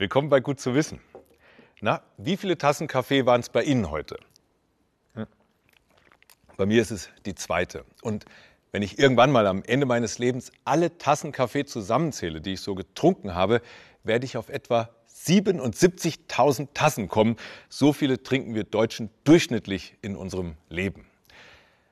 Willkommen bei Gut zu wissen. Na, wie viele Tassen Kaffee waren es bei Ihnen heute? Hm. Bei mir ist es die zweite. Und wenn ich irgendwann mal am Ende meines Lebens alle Tassen Kaffee zusammenzähle, die ich so getrunken habe, werde ich auf etwa 77.000 Tassen kommen. So viele trinken wir Deutschen durchschnittlich in unserem Leben.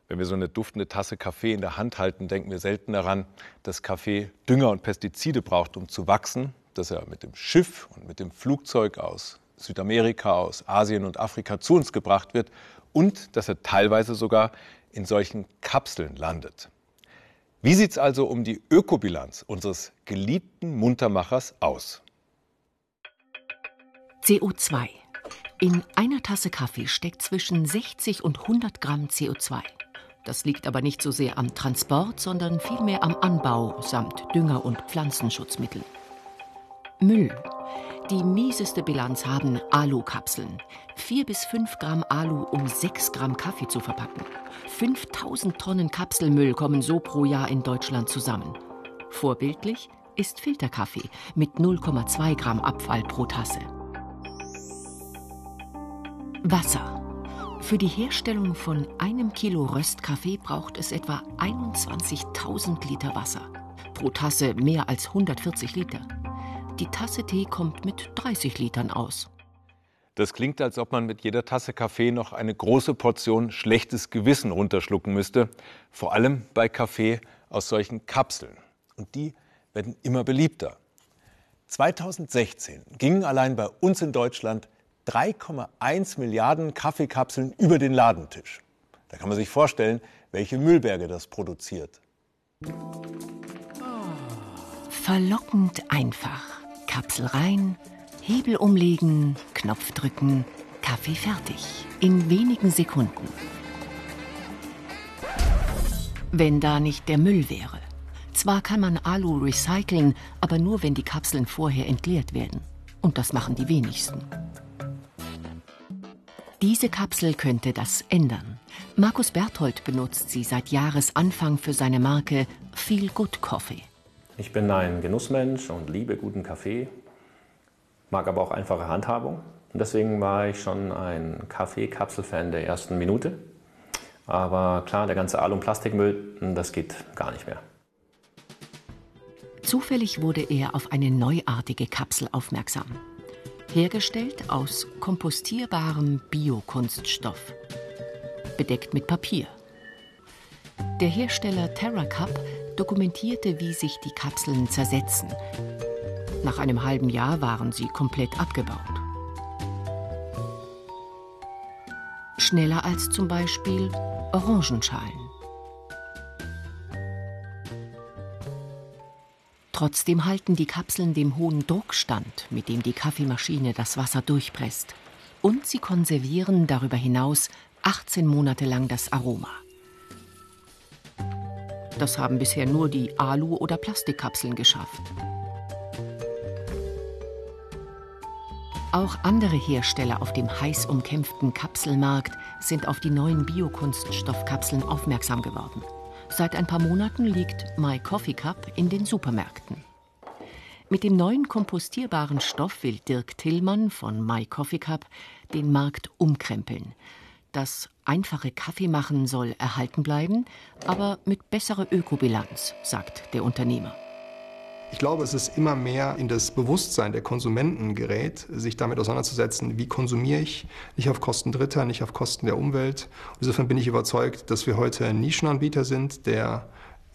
Wenn wir so eine duftende Tasse Kaffee in der Hand halten, denken wir selten daran, dass Kaffee Dünger und Pestizide braucht, um zu wachsen, dass er mit dem Schiff und mit dem Flugzeug aus Südamerika, aus Asien und Afrika zu uns gebracht wird und dass er teilweise sogar in solchen Kapseln landet. Wie sieht es also um die Ökobilanz unseres geliebten Muntermachers aus? CO2. In einer Tasse Kaffee steckt zwischen 60 und 100 Gramm CO2. Das liegt aber nicht so sehr am Transport, sondern vielmehr am Anbau samt Dünger und Pflanzenschutzmitteln. Müll. Die mieseste Bilanz haben Alukapseln. Vier bis fünf Gramm Alu, um sechs Gramm Kaffee zu verpacken. 5000 Tonnen Kapselmüll kommen so pro Jahr in Deutschland zusammen. Vorbildlich ist Filterkaffee mit 0,2 Gramm Abfall pro Tasse. Wasser. Für die Herstellung von einem Kilo Röstkaffee braucht es etwa 21.000 Liter Wasser. Pro Tasse mehr als 140 Liter. Die Tasse Tee kommt mit 30 Litern aus. Das klingt, als ob man mit jeder Tasse Kaffee noch eine große Portion schlechtes Gewissen runterschlucken müsste. Vor allem bei Kaffee aus solchen Kapseln. Und die werden immer beliebter. 2016 gingen allein bei uns in Deutschland 3,1 Milliarden Kaffeekapseln über den Ladentisch. Da kann man sich vorstellen, welche Müllberge das produziert. Verlockend einfach. Kapsel rein, Hebel umlegen, Knopf drücken, Kaffee fertig. In wenigen Sekunden. Wenn da nicht der Müll wäre. Zwar kann man Alu recyceln, aber nur wenn die Kapseln vorher entleert werden. Und das machen die wenigsten. Diese Kapsel könnte das ändern. Markus Berthold benutzt sie seit Jahresanfang für seine Marke Feel Good Coffee. Ich bin ein Genussmensch und liebe guten Kaffee, mag aber auch einfache Handhabung. Und deswegen war ich schon ein Kaffee-Kapsel-Fan der ersten Minute. Aber klar, der ganze Alu- und Plastikmüll, das geht gar nicht mehr. Zufällig wurde er auf eine neuartige Kapsel aufmerksam hergestellt aus kompostierbarem Biokunststoff, bedeckt mit Papier. Der Hersteller TerraCup dokumentierte, wie sich die Kapseln zersetzen. Nach einem halben Jahr waren sie komplett abgebaut. Schneller als zum Beispiel Orangenschalen. Trotzdem halten die Kapseln dem hohen Druck stand, mit dem die Kaffeemaschine das Wasser durchpresst. Und sie konservieren darüber hinaus 18 Monate lang das Aroma. Das haben bisher nur die Alu- oder Plastikkapseln geschafft. Auch andere Hersteller auf dem heiß umkämpften Kapselmarkt sind auf die neuen Biokunststoffkapseln aufmerksam geworden. Seit ein paar Monaten liegt My Coffee Cup in den Supermärkten. Mit dem neuen kompostierbaren Stoff will Dirk Tillmann von My Coffee Cup den Markt umkrempeln. Das einfache Kaffeemachen soll erhalten bleiben, aber mit besserer Ökobilanz, sagt der Unternehmer. Ich glaube, es ist immer mehr in das Bewusstsein der Konsumenten gerät, sich damit auseinanderzusetzen, wie konsumiere ich, nicht auf Kosten Dritter, nicht auf Kosten der Umwelt. Insofern bin ich überzeugt, dass wir heute ein Nischenanbieter sind, der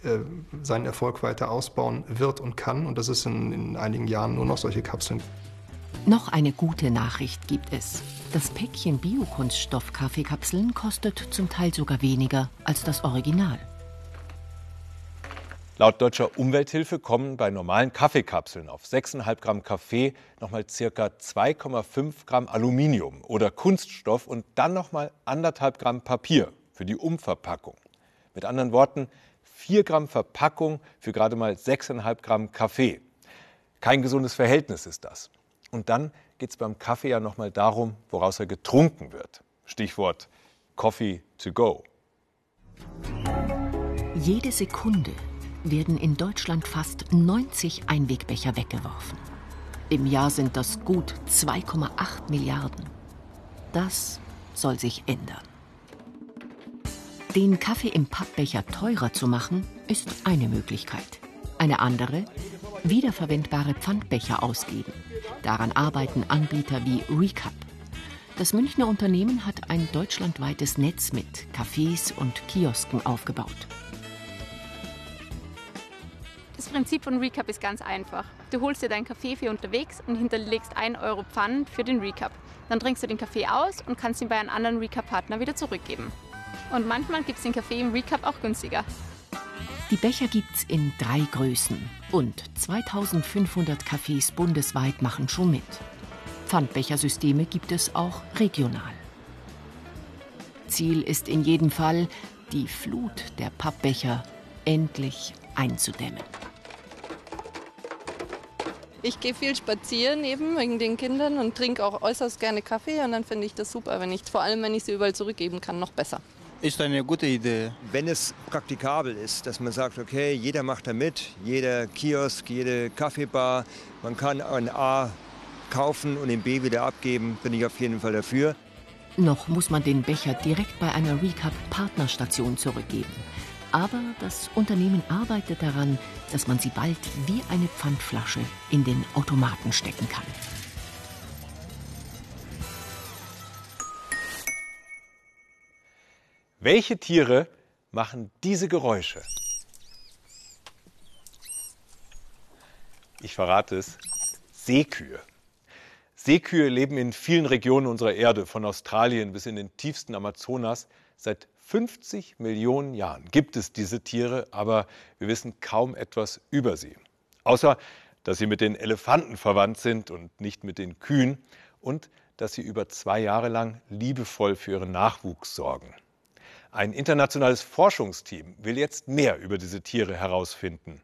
äh, seinen Erfolg weiter ausbauen wird und kann und dass es in, in einigen Jahren nur noch solche Kapseln noch eine gute Nachricht gibt es. Das Päckchen Biokunststoff-Kaffeekapseln kostet zum Teil sogar weniger als das Original. Laut deutscher Umwelthilfe kommen bei normalen Kaffeekapseln auf 6,5 Gramm Kaffee nochmal circa 2,5 Gramm Aluminium oder Kunststoff und dann nochmal anderthalb Gramm Papier für die Umverpackung. Mit anderen Worten, 4 Gramm Verpackung für gerade mal 6,5 Gramm Kaffee. Kein gesundes Verhältnis ist das. Und dann geht es beim Kaffee ja nochmal darum, woraus er getrunken wird. Stichwort Coffee to go. Jede Sekunde werden in Deutschland fast 90 Einwegbecher weggeworfen. Im Jahr sind das gut 2,8 Milliarden. Das soll sich ändern. Den Kaffee im Pappbecher teurer zu machen, ist eine Möglichkeit. Eine andere, wiederverwendbare Pfandbecher ausgeben. Daran arbeiten Anbieter wie Recap. Das Münchner Unternehmen hat ein deutschlandweites Netz mit Cafés und Kiosken aufgebaut. Das Prinzip von Recap ist ganz einfach. Du holst dir deinen Kaffee für unterwegs und hinterlegst 1 Euro Pfand für den Recap. Dann trinkst du den Kaffee aus und kannst ihn bei einem anderen Recap-Partner wieder zurückgeben. Und manchmal gibt es den Kaffee im Recap auch günstiger. Die Becher gibt's in drei Größen und 2500 Cafés bundesweit machen schon mit. Pfandbechersysteme gibt es auch regional. Ziel ist in jedem Fall, die Flut der Pappbecher endlich einzudämmen. Ich gehe viel spazieren eben wegen den Kindern und trinke auch äußerst gerne Kaffee und dann finde ich das super, wenn ich vor allem wenn ich sie überall zurückgeben kann, noch besser. Ist eine gute Idee. Wenn es praktikabel ist, dass man sagt, okay, jeder macht da mit, jeder Kiosk, jede Kaffeebar, man kann ein A kaufen und den B wieder abgeben, bin ich auf jeden Fall dafür. Noch muss man den Becher direkt bei einer Recap-Partnerstation zurückgeben. Aber das Unternehmen arbeitet daran, dass man sie bald wie eine Pfandflasche in den Automaten stecken kann. Welche Tiere machen diese Geräusche? Ich verrate es. Seekühe. Seekühe leben in vielen Regionen unserer Erde, von Australien bis in den tiefsten Amazonas. Seit 50 Millionen Jahren gibt es diese Tiere, aber wir wissen kaum etwas über sie. Außer, dass sie mit den Elefanten verwandt sind und nicht mit den Kühen und dass sie über zwei Jahre lang liebevoll für ihren Nachwuchs sorgen. Ein internationales Forschungsteam will jetzt mehr über diese Tiere herausfinden.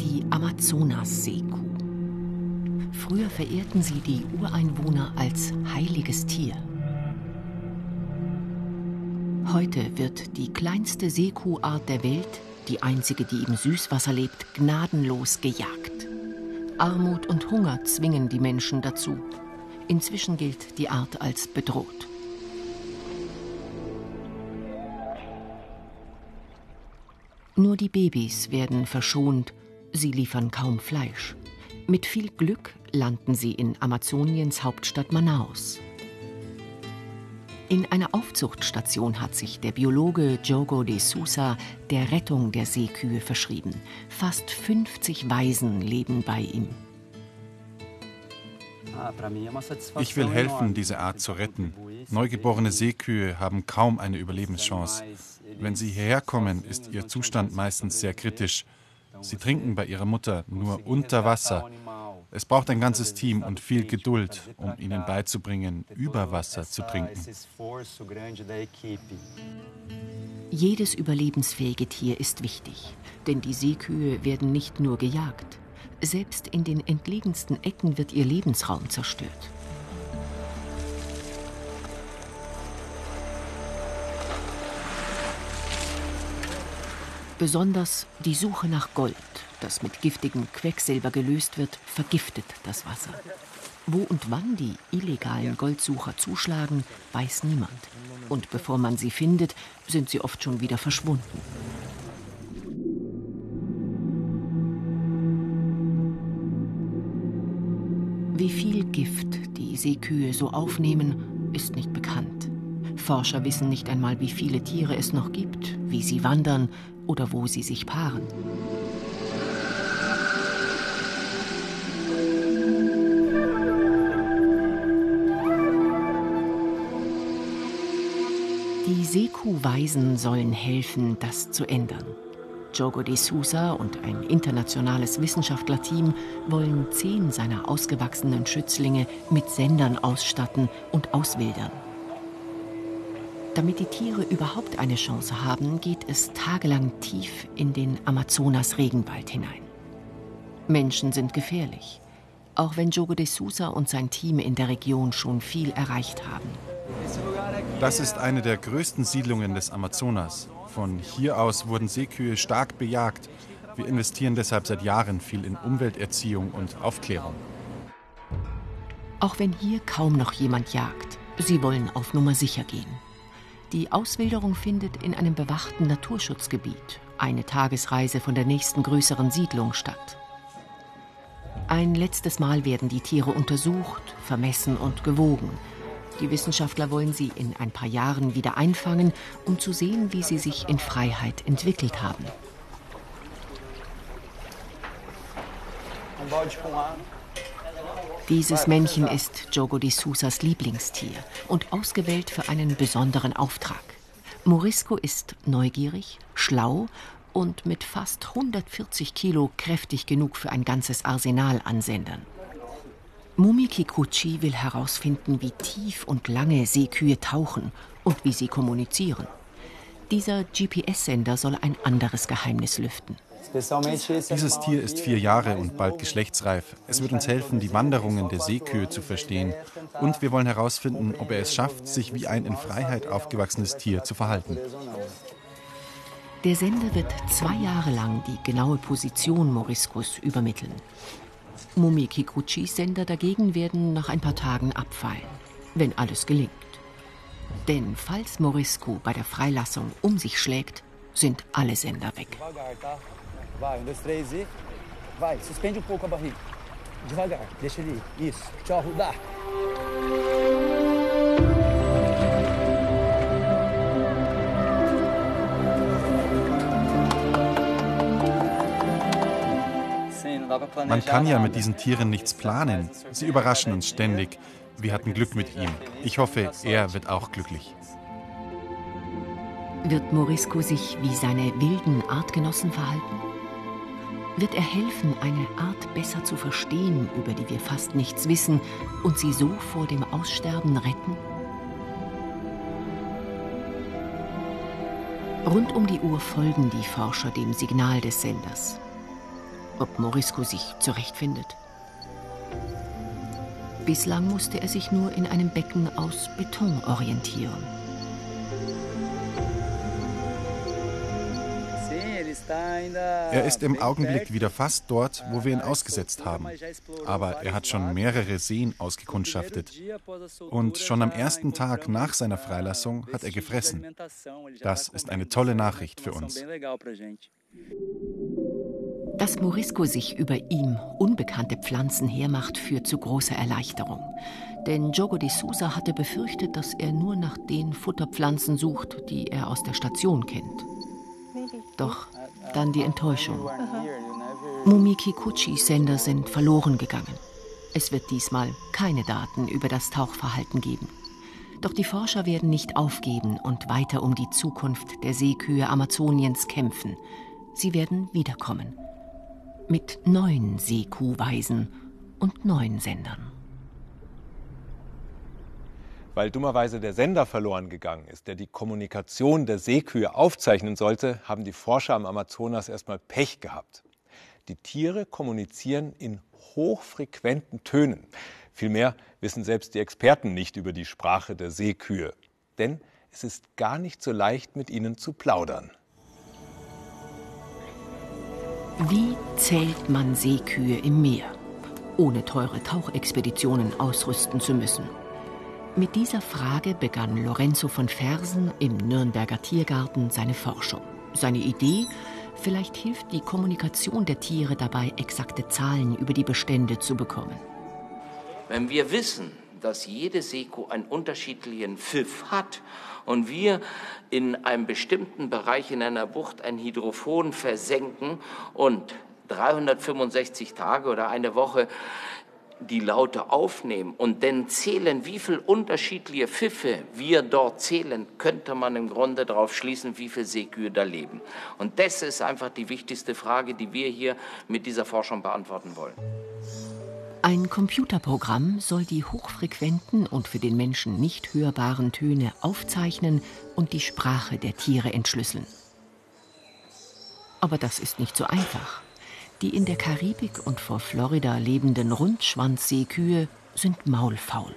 Die Amazonas-Seekuh. Früher verehrten sie die Ureinwohner als heiliges Tier. Heute wird die kleinste Seekuhart der Welt, die einzige, die im Süßwasser lebt, gnadenlos gejagt. Armut und Hunger zwingen die Menschen dazu. Inzwischen gilt die Art als bedroht. Nur die Babys werden verschont, sie liefern kaum Fleisch. Mit viel Glück landen sie in Amazoniens Hauptstadt Manaus. In einer Aufzuchtstation hat sich der Biologe Jogo de Sousa der Rettung der Seekühe verschrieben. Fast 50 Waisen leben bei ihm. Ich will helfen, diese Art zu retten. Neugeborene Seekühe haben kaum eine Überlebenschance. Wenn sie hierher kommen, ist ihr Zustand meistens sehr kritisch. Sie trinken bei ihrer Mutter nur unter Wasser. Es braucht ein ganzes Team und viel Geduld, um ihnen beizubringen, über Wasser zu trinken. Jedes überlebensfähige Tier ist wichtig, denn die Seekühe werden nicht nur gejagt. Selbst in den entlegensten Ecken wird ihr Lebensraum zerstört. Besonders die Suche nach Gold, das mit giftigem Quecksilber gelöst wird, vergiftet das Wasser. Wo und wann die illegalen Goldsucher zuschlagen, weiß niemand. Und bevor man sie findet, sind sie oft schon wieder verschwunden. Viel Gift die Seekühe so aufnehmen, ist nicht bekannt. Forscher wissen nicht einmal, wie viele Tiere es noch gibt, wie sie wandern oder wo sie sich paaren. Die Seekuh-Waisen sollen helfen, das zu ändern. Jogo de Sousa und ein internationales Wissenschaftlerteam wollen zehn seiner ausgewachsenen Schützlinge mit Sendern ausstatten und auswildern. Damit die Tiere überhaupt eine Chance haben, geht es tagelang tief in den Amazonas-Regenwald hinein. Menschen sind gefährlich, auch wenn Jogo de Sousa und sein Team in der Region schon viel erreicht haben. Das ist eine der größten Siedlungen des Amazonas. Von hier aus wurden Seekühe stark bejagt. Wir investieren deshalb seit Jahren viel in Umwelterziehung und Aufklärung. Auch wenn hier kaum noch jemand jagt, sie wollen auf Nummer sicher gehen. Die Auswilderung findet in einem bewachten Naturschutzgebiet, eine Tagesreise von der nächsten größeren Siedlung statt. Ein letztes Mal werden die Tiere untersucht, vermessen und gewogen. Die Wissenschaftler wollen sie in ein paar Jahren wieder einfangen, um zu sehen, wie sie sich in Freiheit entwickelt haben. Dieses Männchen ist Jogo de Sousas Lieblingstier und ausgewählt für einen besonderen Auftrag. Morisco ist neugierig, schlau und mit fast 140 Kilo kräftig genug für ein ganzes Arsenal an Sendern. Mumi Kikuchi will herausfinden, wie tief und lange Seekühe tauchen und wie sie kommunizieren. Dieser GPS-Sender soll ein anderes Geheimnis lüften. Dieses Tier ist vier Jahre und bald geschlechtsreif. Es wird uns helfen, die Wanderungen der Seekühe zu verstehen. Und wir wollen herausfinden, ob er es schafft, sich wie ein in Freiheit aufgewachsenes Tier zu verhalten. Der Sender wird zwei Jahre lang die genaue Position Moriscos übermitteln. Mumi Kikuchis Sender dagegen werden nach ein paar Tagen abfallen, wenn alles gelingt. Denn falls Morisco bei der Freilassung um sich schlägt, sind alle Sender weg. E. Vai, suspende um pouco a barriga. Devagar, deixa ele ir. Isso. Tchau, Rudá. Man kann ja mit diesen Tieren nichts planen. Sie überraschen uns ständig. Wir hatten Glück mit ihm. Ich hoffe, er wird auch glücklich. Wird Morisco sich wie seine wilden Artgenossen verhalten? Wird er helfen, eine Art besser zu verstehen, über die wir fast nichts wissen, und sie so vor dem Aussterben retten? Rund um die Uhr folgen die Forscher dem Signal des Senders ob Morisco sich zurechtfindet. Bislang musste er sich nur in einem Becken aus Beton orientieren. Er ist im Augenblick wieder fast dort, wo wir ihn ausgesetzt haben. Aber er hat schon mehrere Seen ausgekundschaftet. Und schon am ersten Tag nach seiner Freilassung hat er gefressen. Das ist eine tolle Nachricht für uns. Dass Morisco sich über ihm unbekannte Pflanzen hermacht, führt zu großer Erleichterung. Denn Jogo de Sousa hatte befürchtet, dass er nur nach den Futterpflanzen sucht, die er aus der Station kennt. Doch dann die Enttäuschung. Mumiki Kuchis Sender sind verloren gegangen. Es wird diesmal keine Daten über das Tauchverhalten geben. Doch die Forscher werden nicht aufgeben und weiter um die Zukunft der Seekühe Amazoniens kämpfen. Sie werden wiederkommen mit neuen Seekuhweisen und neuen Sendern. Weil dummerweise der Sender verloren gegangen ist, der die Kommunikation der Seekühe aufzeichnen sollte, haben die Forscher am Amazonas erstmal Pech gehabt. Die Tiere kommunizieren in hochfrequenten Tönen. Vielmehr wissen selbst die Experten nicht über die Sprache der Seekühe. Denn es ist gar nicht so leicht, mit ihnen zu plaudern. Wie zählt man Seekühe im Meer, ohne teure Tauchexpeditionen ausrüsten zu müssen? Mit dieser Frage begann Lorenzo von Fersen im Nürnberger Tiergarten seine Forschung. Seine Idee, vielleicht hilft die Kommunikation der Tiere dabei, exakte Zahlen über die Bestände zu bekommen. Wenn wir wissen, dass jede Seko einen unterschiedlichen Pfiff hat und wir in einem bestimmten Bereich in einer Bucht ein Hydrophon versenken und 365 Tage oder eine Woche die Laute aufnehmen und dann zählen, wie viele unterschiedliche Pfiffe wir dort zählen, könnte man im Grunde darauf schließen, wie viele Seekühe da leben. Und das ist einfach die wichtigste Frage, die wir hier mit dieser Forschung beantworten wollen. Ein Computerprogramm soll die hochfrequenten und für den Menschen nicht hörbaren Töne aufzeichnen und die Sprache der Tiere entschlüsseln. Aber das ist nicht so einfach. Die in der Karibik und vor Florida lebenden Rundschwanzseekühe sind maulfaul.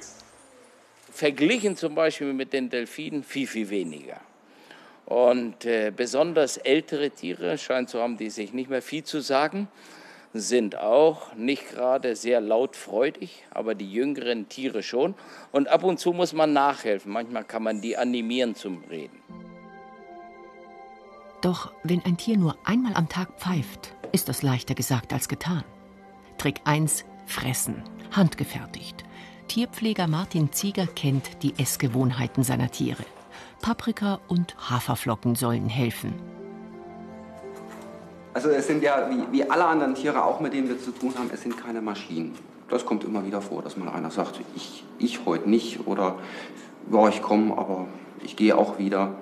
Verglichen zum Beispiel mit den Delfinen viel, viel weniger. Und äh, besonders ältere Tiere scheint zu haben, die sich nicht mehr viel zu sagen, sind auch nicht gerade sehr lautfreudig, aber die jüngeren Tiere schon. Und ab und zu muss man nachhelfen. Manchmal kann man die animieren zum Reden. Doch wenn ein Tier nur einmal am Tag pfeift, ist das leichter gesagt als getan. Trick 1: Fressen, handgefertigt. Tierpfleger Martin Zieger kennt die Essgewohnheiten seiner Tiere. Paprika und Haferflocken sollen helfen. Also es sind ja wie, wie alle anderen Tiere, auch mit denen wir zu tun haben, es sind keine Maschinen. Das kommt immer wieder vor, dass mal einer sagt, ich, ich heute nicht oder ja, ich komme, aber ich gehe auch wieder.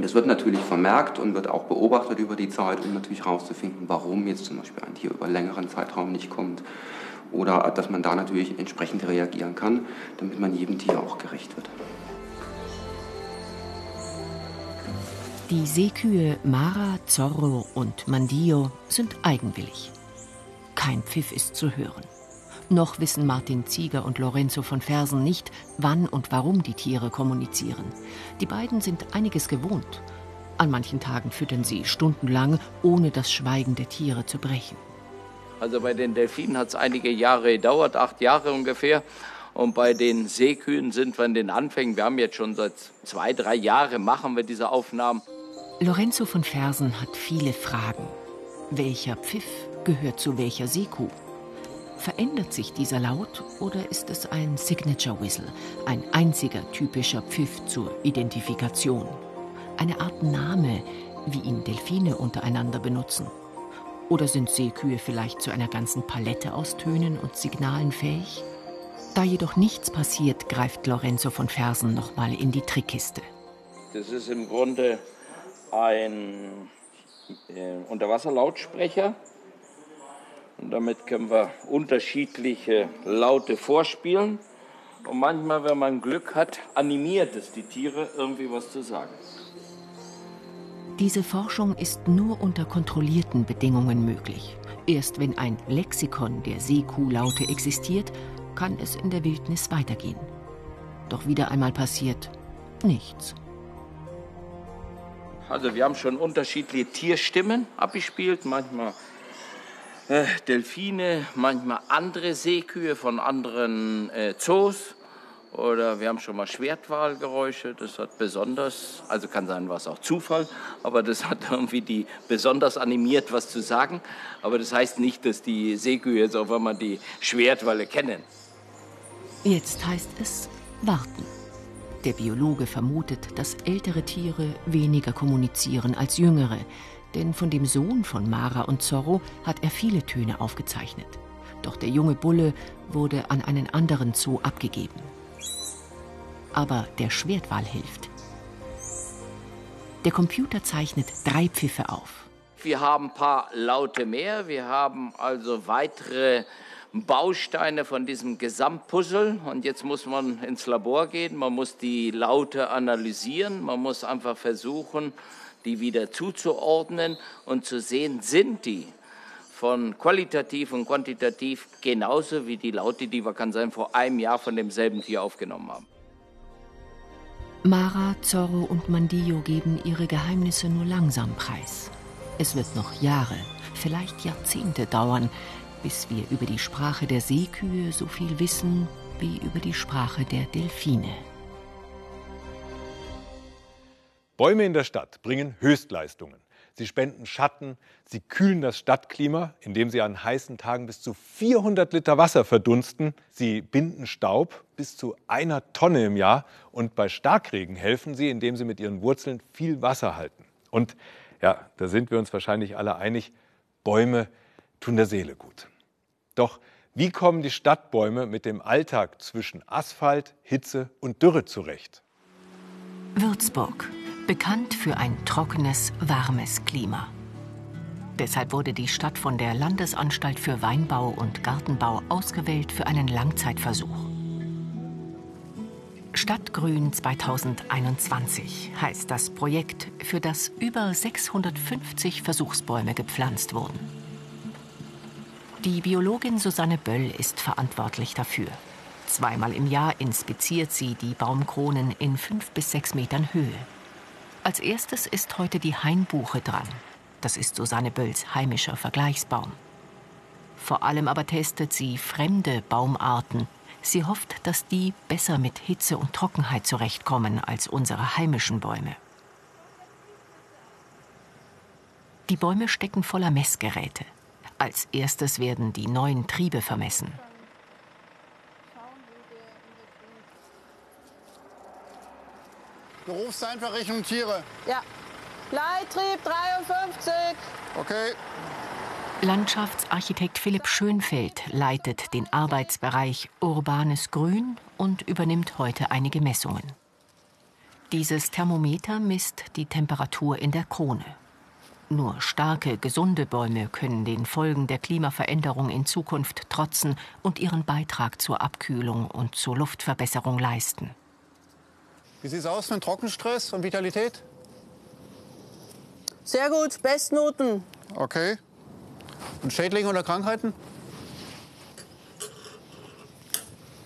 Das wird natürlich vermerkt und wird auch beobachtet über die Zeit, um natürlich herauszufinden, warum jetzt zum Beispiel ein Tier über längeren Zeitraum nicht kommt. Oder dass man da natürlich entsprechend reagieren kann, damit man jedem Tier auch gerecht wird. Die Seekühe Mara, Zorro und Mandio sind eigenwillig. Kein Pfiff ist zu hören. Noch wissen Martin Zieger und Lorenzo von Fersen nicht, wann und warum die Tiere kommunizieren. Die beiden sind einiges gewohnt. An manchen Tagen füttern sie stundenlang, ohne das Schweigen der Tiere zu brechen. Also bei den Delfinen hat es einige Jahre gedauert, acht Jahre ungefähr. Und bei den Seekühen sind wir in den Anfängen. Wir haben jetzt schon seit zwei, drei Jahren machen wir diese Aufnahmen. Lorenzo von Fersen hat viele Fragen. Welcher Pfiff gehört zu welcher Seekuh? Verändert sich dieser Laut oder ist es ein Signature Whistle, ein einziger typischer Pfiff zur Identifikation? Eine Art Name, wie ihn Delfine untereinander benutzen? Oder sind Seekühe vielleicht zu einer ganzen Palette aus Tönen und Signalen fähig? Da jedoch nichts passiert, greift Lorenzo von Fersen nochmal in die Trickkiste. Das ist im Grunde ein äh, Unterwasserlautsprecher. Und damit können wir unterschiedliche Laute vorspielen. Und manchmal, wenn man Glück hat, animiert es die Tiere, irgendwie was zu sagen. Diese Forschung ist nur unter kontrollierten Bedingungen möglich. Erst wenn ein Lexikon der Seekuhlaute existiert, kann es in der Wildnis weitergehen. Doch wieder einmal passiert nichts. Also wir haben schon unterschiedliche Tierstimmen abgespielt, manchmal äh, Delfine, manchmal andere Seekühe von anderen äh, Zoos. Oder wir haben schon mal Schwertwalgeräusche, das hat besonders, also kann sein, was auch Zufall, aber das hat irgendwie die besonders animiert, was zu sagen. Aber das heißt nicht, dass die Seekühe jetzt auf einmal die Schwertwalle kennen. Jetzt heißt es warten. Der Biologe vermutet, dass ältere Tiere weniger kommunizieren als jüngere, denn von dem Sohn von Mara und Zorro hat er viele Töne aufgezeichnet. Doch der junge Bulle wurde an einen anderen Zoo abgegeben. Aber der Schwertwal hilft. Der Computer zeichnet drei Pfiffe auf. Wir haben ein paar Laute mehr, wir haben also weitere Bausteine von diesem Gesamtpuzzle. Und jetzt muss man ins Labor gehen, man muss die Laute analysieren, man muss einfach versuchen, die wieder zuzuordnen und zu sehen, sind die von qualitativ und quantitativ genauso wie die Laute, die wir kann sein vor einem Jahr von demselben Tier aufgenommen haben. Mara, Zorro und Mandillo geben ihre Geheimnisse nur langsam preis. Es wird noch Jahre, vielleicht Jahrzehnte dauern, bis wir über die Sprache der Seekühe so viel wissen wie über die Sprache der Delfine. Bäume in der Stadt bringen Höchstleistungen. Sie spenden Schatten, sie kühlen das Stadtklima, indem sie an heißen Tagen bis zu 400 Liter Wasser verdunsten. Sie binden Staub bis zu einer Tonne im Jahr und bei Starkregen helfen sie, indem sie mit ihren Wurzeln viel Wasser halten. Und ja, da sind wir uns wahrscheinlich alle einig, Bäume tun der Seele gut. Doch wie kommen die Stadtbäume mit dem Alltag zwischen Asphalt, Hitze und Dürre zurecht? Würzburg, bekannt für ein trockenes, warmes Klima. Deshalb wurde die Stadt von der Landesanstalt für Weinbau und Gartenbau ausgewählt für einen Langzeitversuch. Stadtgrün 2021 heißt das Projekt, für das über 650 Versuchsbäume gepflanzt wurden. Die Biologin Susanne Böll ist verantwortlich dafür. Zweimal im Jahr inspiziert sie die Baumkronen in fünf bis sechs Metern Höhe. Als erstes ist heute die Hainbuche dran. Das ist Susanne Bölls heimischer Vergleichsbaum. Vor allem aber testet sie fremde Baumarten. Sie hofft, dass die besser mit Hitze und Trockenheit zurechtkommen als unsere heimischen Bäume. Die Bäume stecken voller Messgeräte. Als erstes werden die neuen Triebe vermessen. Du rufst einfach Richtung Tiere. Ja. Leittrieb 53. Okay. Landschaftsarchitekt Philipp Schönfeld leitet den Arbeitsbereich Urbanes Grün und übernimmt heute einige Messungen. Dieses Thermometer misst die Temperatur in der Krone. Nur starke, gesunde Bäume können den Folgen der Klimaveränderung in Zukunft trotzen und ihren Beitrag zur Abkühlung und zur Luftverbesserung leisten. Wie sieht es aus mit Trockenstress und Vitalität? Sehr gut, Bestnoten. Okay. Und Schädlinge oder Krankheiten?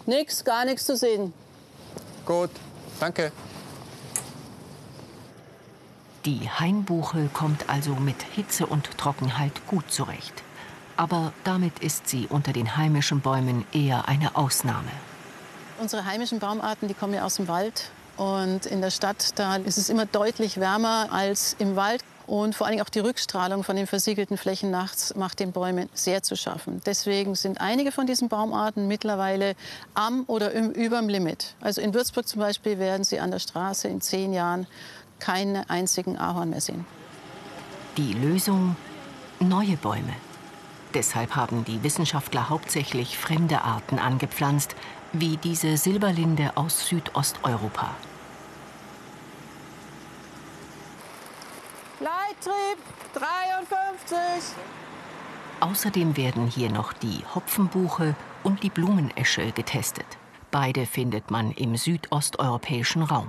Nix, gar nichts zu sehen. Gut, danke. Die Hainbuche kommt also mit Hitze und Trockenheit gut zurecht. Aber damit ist sie unter den heimischen Bäumen eher eine Ausnahme. Unsere heimischen Baumarten, die kommen ja aus dem Wald. Und in der Stadt, da ist es immer deutlich wärmer als im Wald. Und vor allem auch die Rückstrahlung von den versiegelten Flächen nachts macht den Bäumen sehr zu schaffen. Deswegen sind einige von diesen Baumarten mittlerweile am oder über dem Limit. Also in Würzburg zum Beispiel werden sie an der Straße in zehn Jahren keinen einzigen Ahorn mehr sehen. Die Lösung? Neue Bäume. Deshalb haben die Wissenschaftler hauptsächlich fremde Arten angepflanzt, wie diese Silberlinde aus Südosteuropa. Leittrieb 53. Außerdem werden hier noch die Hopfenbuche und die Blumenesche getestet. Beide findet man im südosteuropäischen Raum.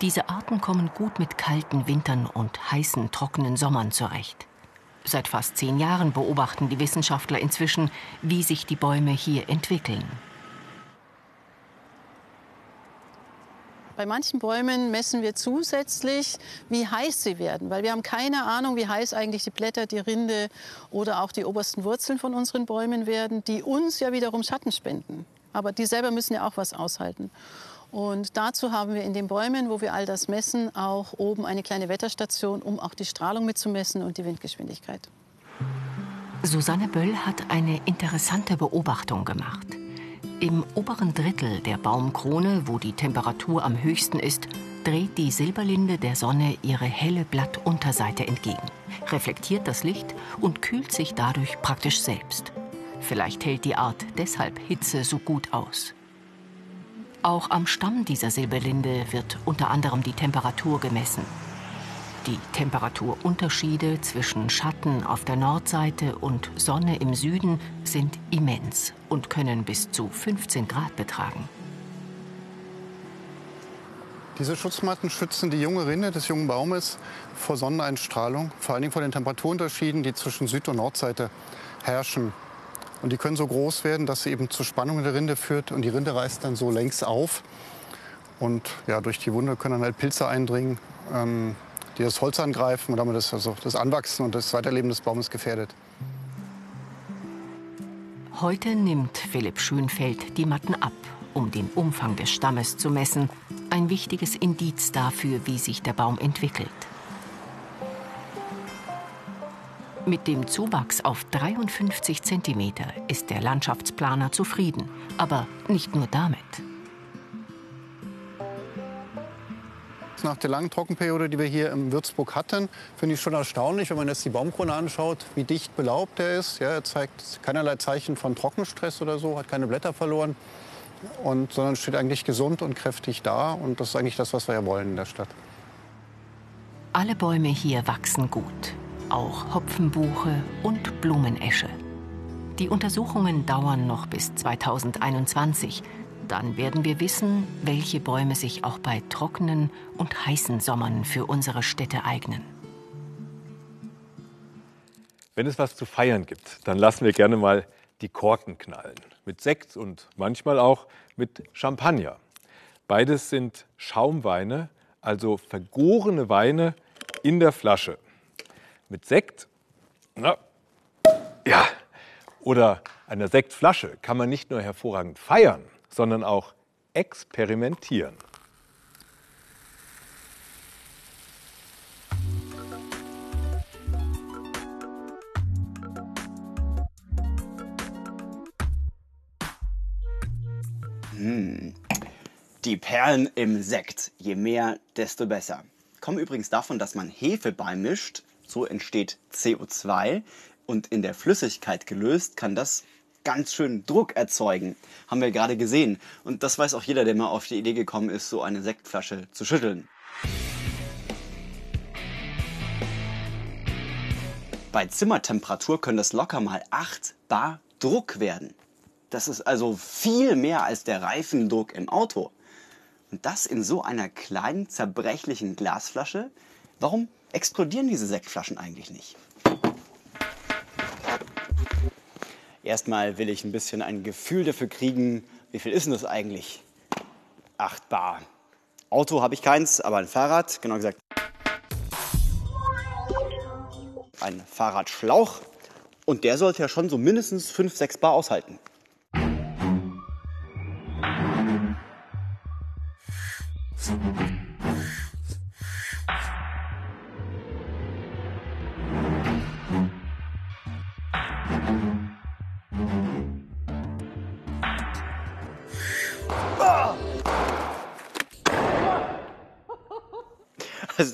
Diese Arten kommen gut mit kalten Wintern und heißen, trockenen Sommern zurecht. Seit fast zehn Jahren beobachten die Wissenschaftler inzwischen, wie sich die Bäume hier entwickeln. Bei manchen Bäumen messen wir zusätzlich, wie heiß sie werden, weil wir haben keine Ahnung, wie heiß eigentlich die Blätter, die Rinde oder auch die obersten Wurzeln von unseren Bäumen werden, die uns ja wiederum Schatten spenden. Aber die selber müssen ja auch was aushalten. Und dazu haben wir in den Bäumen, wo wir all das messen, auch oben eine kleine Wetterstation, um auch die Strahlung mitzumessen und die Windgeschwindigkeit. Susanne Böll hat eine interessante Beobachtung gemacht. Im oberen Drittel der Baumkrone, wo die Temperatur am höchsten ist, dreht die Silberlinde der Sonne ihre helle Blattunterseite entgegen, reflektiert das Licht und kühlt sich dadurch praktisch selbst. Vielleicht hält die Art deshalb Hitze so gut aus. Auch am Stamm dieser Silberlinde wird unter anderem die Temperatur gemessen. Die Temperaturunterschiede zwischen Schatten auf der Nordseite und Sonne im Süden sind immens und können bis zu 15 Grad betragen. Diese Schutzmatten schützen die junge Rinde des jungen Baumes vor Sonneneinstrahlung, vor allen Dingen vor den Temperaturunterschieden, die zwischen Süd- und Nordseite herrschen. Und die können so groß werden, dass sie eben zur Spannung der Rinde führt und die Rinde reißt dann so längs auf. Und ja, durch die Wunde können dann halt Pilze eindringen, ähm, die das Holz angreifen und damit ist also das Anwachsen und das Weiterleben des Baumes gefährdet. Heute nimmt Philipp Schönfeld die Matten ab, um den Umfang des Stammes zu messen. Ein wichtiges Indiz dafür, wie sich der Baum entwickelt. Mit dem Zuwachs auf 53 cm ist der Landschaftsplaner zufrieden. Aber nicht nur damit. nach der langen Trockenperiode, die wir hier in Würzburg hatten, finde ich schon erstaunlich, wenn man jetzt die Baumkrone anschaut, wie dicht belaubt er ist. Ja, er zeigt keinerlei Zeichen von Trockenstress oder so, hat keine Blätter verloren, und, sondern steht eigentlich gesund und kräftig da. Und das ist eigentlich das, was wir ja wollen in der Stadt. Alle Bäume hier wachsen gut, auch Hopfenbuche und Blumenesche. Die Untersuchungen dauern noch bis 2021. Dann werden wir wissen, welche Bäume sich auch bei trockenen und heißen Sommern für unsere Städte eignen. Wenn es was zu feiern gibt, dann lassen wir gerne mal die Korken knallen. Mit Sekt und manchmal auch mit Champagner. Beides sind Schaumweine, also vergorene Weine in der Flasche. Mit Sekt, na, ja, oder einer Sektflasche kann man nicht nur hervorragend feiern, sondern auch experimentieren. Mmh. Die Perlen im Sekt. Je mehr, desto besser. Kommen übrigens davon, dass man Hefe beimischt. So entsteht CO2. Und in der Flüssigkeit gelöst kann das ganz schön Druck erzeugen. Haben wir gerade gesehen. Und das weiß auch jeder, der mal auf die Idee gekommen ist, so eine Sektflasche zu schütteln. Bei Zimmertemperatur können das locker mal 8 Bar Druck werden. Das ist also viel mehr als der Reifendruck im Auto. Und das in so einer kleinen, zerbrechlichen Glasflasche? Warum explodieren diese Sektflaschen eigentlich nicht? Erstmal will ich ein bisschen ein Gefühl dafür kriegen, wie viel ist denn das eigentlich? 8 Bar. Auto habe ich keins, aber ein Fahrrad, genau gesagt. Ein Fahrradschlauch. Und der sollte ja schon so mindestens 5, 6 Bar aushalten.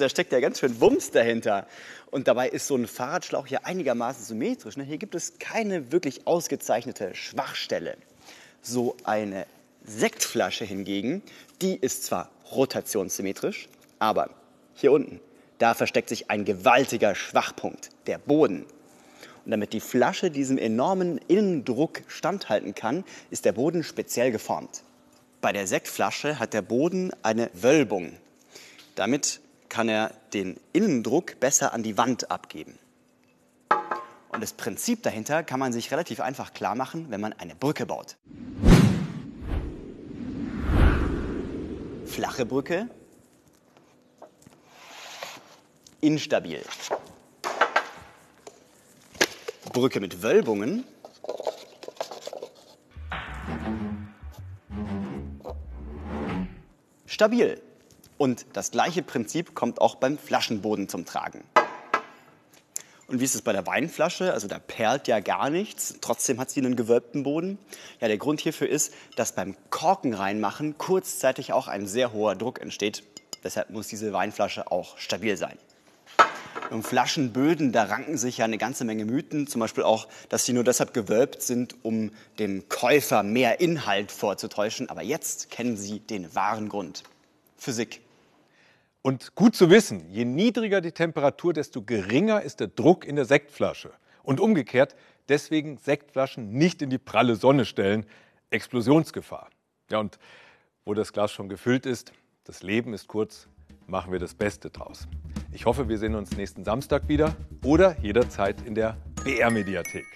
Da steckt ja ganz schön Wumms dahinter. Und dabei ist so ein Fahrradschlauch hier einigermaßen symmetrisch. Ne? Hier gibt es keine wirklich ausgezeichnete Schwachstelle. So eine Sektflasche hingegen, die ist zwar rotationssymmetrisch, aber hier unten, da versteckt sich ein gewaltiger Schwachpunkt, der Boden. Und damit die Flasche diesem enormen Innendruck standhalten kann, ist der Boden speziell geformt. Bei der Sektflasche hat der Boden eine Wölbung. Damit kann er den Innendruck besser an die Wand abgeben. Und das Prinzip dahinter kann man sich relativ einfach klar machen, wenn man eine Brücke baut. Flache Brücke, instabil. Brücke mit Wölbungen, stabil. Und das gleiche Prinzip kommt auch beim Flaschenboden zum Tragen. Und wie ist es bei der Weinflasche? Also da perlt ja gar nichts, trotzdem hat sie einen gewölbten Boden. Ja, der Grund hierfür ist, dass beim Korken reinmachen kurzzeitig auch ein sehr hoher Druck entsteht. Deshalb muss diese Weinflasche auch stabil sein. Und Flaschenböden, da ranken sich ja eine ganze Menge Mythen, zum Beispiel auch, dass sie nur deshalb gewölbt sind, um dem Käufer mehr Inhalt vorzutäuschen. Aber jetzt kennen Sie den wahren Grund. Physik. Und gut zu wissen, je niedriger die Temperatur, desto geringer ist der Druck in der Sektflasche. Und umgekehrt, deswegen Sektflaschen nicht in die pralle Sonne stellen. Explosionsgefahr. Ja, und wo das Glas schon gefüllt ist, das Leben ist kurz, machen wir das Beste draus. Ich hoffe, wir sehen uns nächsten Samstag wieder oder jederzeit in der BR-Mediathek.